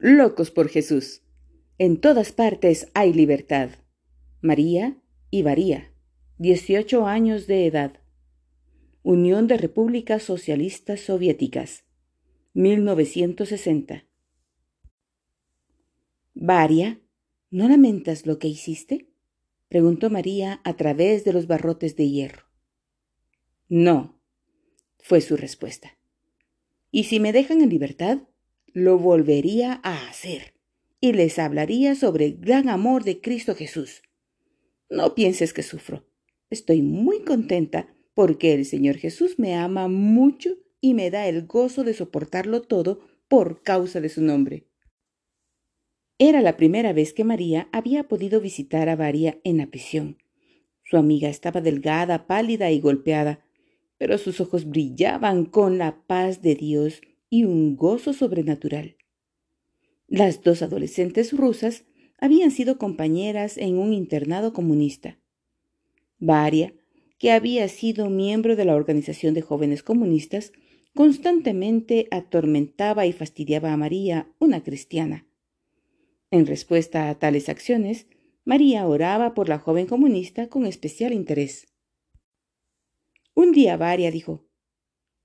Locos por Jesús. En todas partes hay libertad. María y Varía, 18 años de edad. Unión de Repúblicas Socialistas Soviéticas, 1960. Varia, ¿no lamentas lo que hiciste? preguntó María a través de los barrotes de hierro. No, fue su respuesta. Y si me dejan en libertad, lo volvería a hacer y les hablaría sobre el gran amor de Cristo Jesús. No pienses que sufro. Estoy muy contenta porque el Señor Jesús me ama mucho y me da el gozo de soportarlo todo por causa de su nombre. Era la primera vez que María había podido visitar a Varia en la prisión. Su amiga estaba delgada, pálida y golpeada, pero sus ojos brillaban con la paz de Dios y un gozo sobrenatural. Las dos adolescentes rusas habían sido compañeras en un internado comunista. Varia que había sido miembro de la Organización de Jóvenes Comunistas, constantemente atormentaba y fastidiaba a María, una cristiana. En respuesta a tales acciones, María oraba por la joven comunista con especial interés. Un día Varia dijo,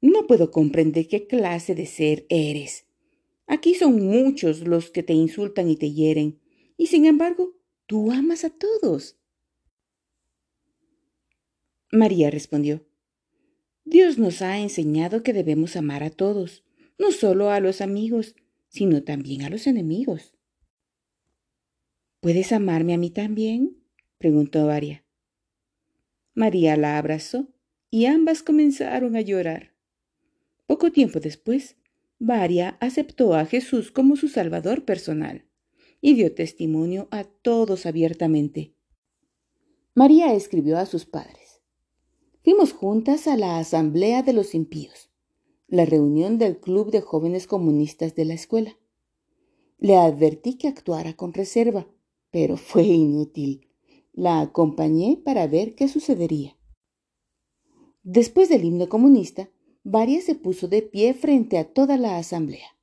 No puedo comprender qué clase de ser eres. Aquí son muchos los que te insultan y te hieren, y sin embargo, tú amas a todos. María respondió, Dios nos ha enseñado que debemos amar a todos, no solo a los amigos, sino también a los enemigos. ¿Puedes amarme a mí también? preguntó Varia. María la abrazó y ambas comenzaron a llorar. Poco tiempo después, Varia aceptó a Jesús como su Salvador personal y dio testimonio a todos abiertamente. María escribió a sus padres. Fuimos juntas a la Asamblea de los Impíos, la reunión del Club de Jóvenes Comunistas de la escuela. Le advertí que actuara con reserva, pero fue inútil. La acompañé para ver qué sucedería. Después del himno comunista, Varia se puso de pie frente a toda la asamblea.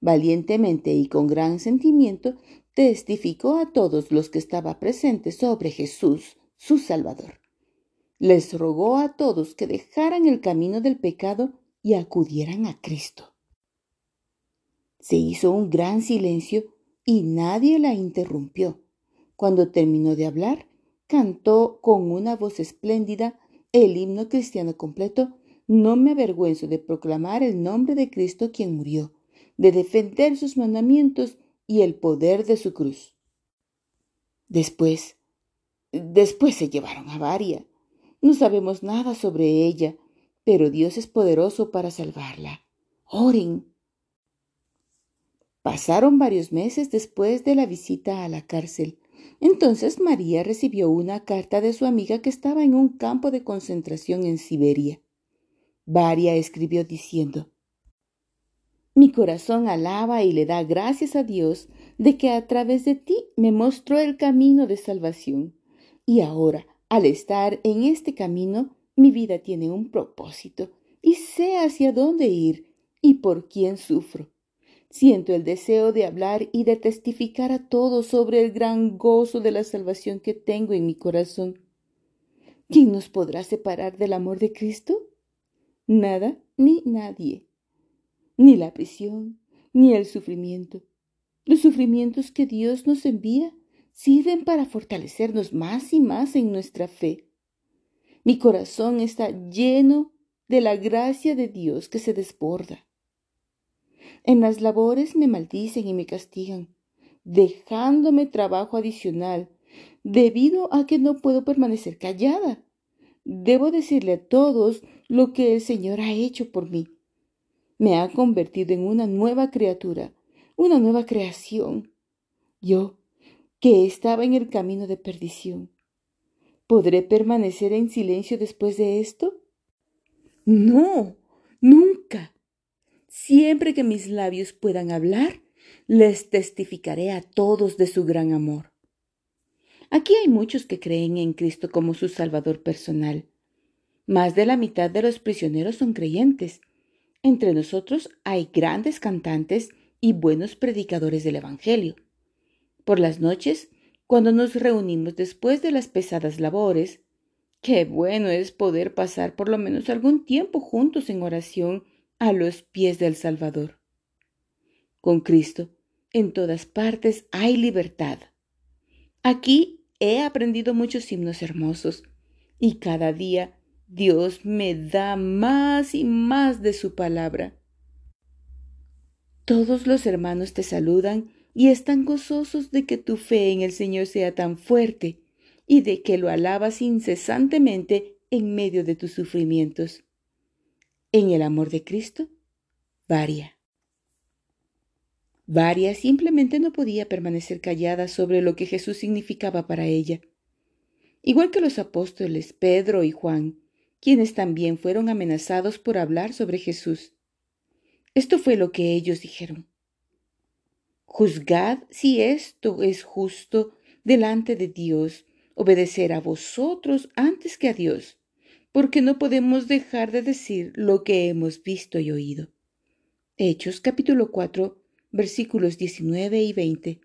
Valientemente y con gran sentimiento testificó a todos los que estaban presentes sobre Jesús, su Salvador les rogó a todos que dejaran el camino del pecado y acudieran a Cristo. Se hizo un gran silencio y nadie la interrumpió. Cuando terminó de hablar, cantó con una voz espléndida el himno cristiano completo No me avergüenzo de proclamar el nombre de Cristo quien murió, de defender sus mandamientos y el poder de su cruz. Después, después se llevaron a Varia no sabemos nada sobre ella, pero Dios es poderoso para salvarla. Oren. Pasaron varios meses después de la visita a la cárcel. Entonces María recibió una carta de su amiga que estaba en un campo de concentración en Siberia. Varia escribió diciendo, Mi corazón alaba y le da gracias a Dios de que a través de ti me mostró el camino de salvación. Y ahora, al estar en este camino, mi vida tiene un propósito y sé hacia dónde ir y por quién sufro. Siento el deseo de hablar y de testificar a todos sobre el gran gozo de la salvación que tengo en mi corazón. ¿Quién nos podrá separar del amor de Cristo? Nada ni nadie. Ni la prisión, ni el sufrimiento. Los sufrimientos que Dios nos envía sirven para fortalecernos más y más en nuestra fe. Mi corazón está lleno de la gracia de Dios que se desborda. En las labores me maldicen y me castigan, dejándome trabajo adicional, debido a que no puedo permanecer callada. Debo decirle a todos lo que el Señor ha hecho por mí. Me ha convertido en una nueva criatura, una nueva creación. Yo que estaba en el camino de perdición. ¿Podré permanecer en silencio después de esto? No, nunca. Siempre que mis labios puedan hablar, les testificaré a todos de su gran amor. Aquí hay muchos que creen en Cristo como su Salvador personal. Más de la mitad de los prisioneros son creyentes. Entre nosotros hay grandes cantantes y buenos predicadores del Evangelio. Por las noches, cuando nos reunimos después de las pesadas labores, qué bueno es poder pasar por lo menos algún tiempo juntos en oración a los pies del Salvador. Con Cristo, en todas partes hay libertad. Aquí he aprendido muchos himnos hermosos y cada día Dios me da más y más de su palabra. Todos los hermanos te saludan y están gozosos de que tu fe en el Señor sea tan fuerte y de que lo alabas incesantemente en medio de tus sufrimientos. En el amor de Cristo, Varia. Varia simplemente no podía permanecer callada sobre lo que Jesús significaba para ella. Igual que los apóstoles Pedro y Juan, quienes también fueron amenazados por hablar sobre Jesús. Esto fue lo que ellos dijeron. Juzgad si esto es justo delante de Dios, obedecer a vosotros antes que a Dios, porque no podemos dejar de decir lo que hemos visto y oído. Hechos capítulo 4 versículos 19 y 20.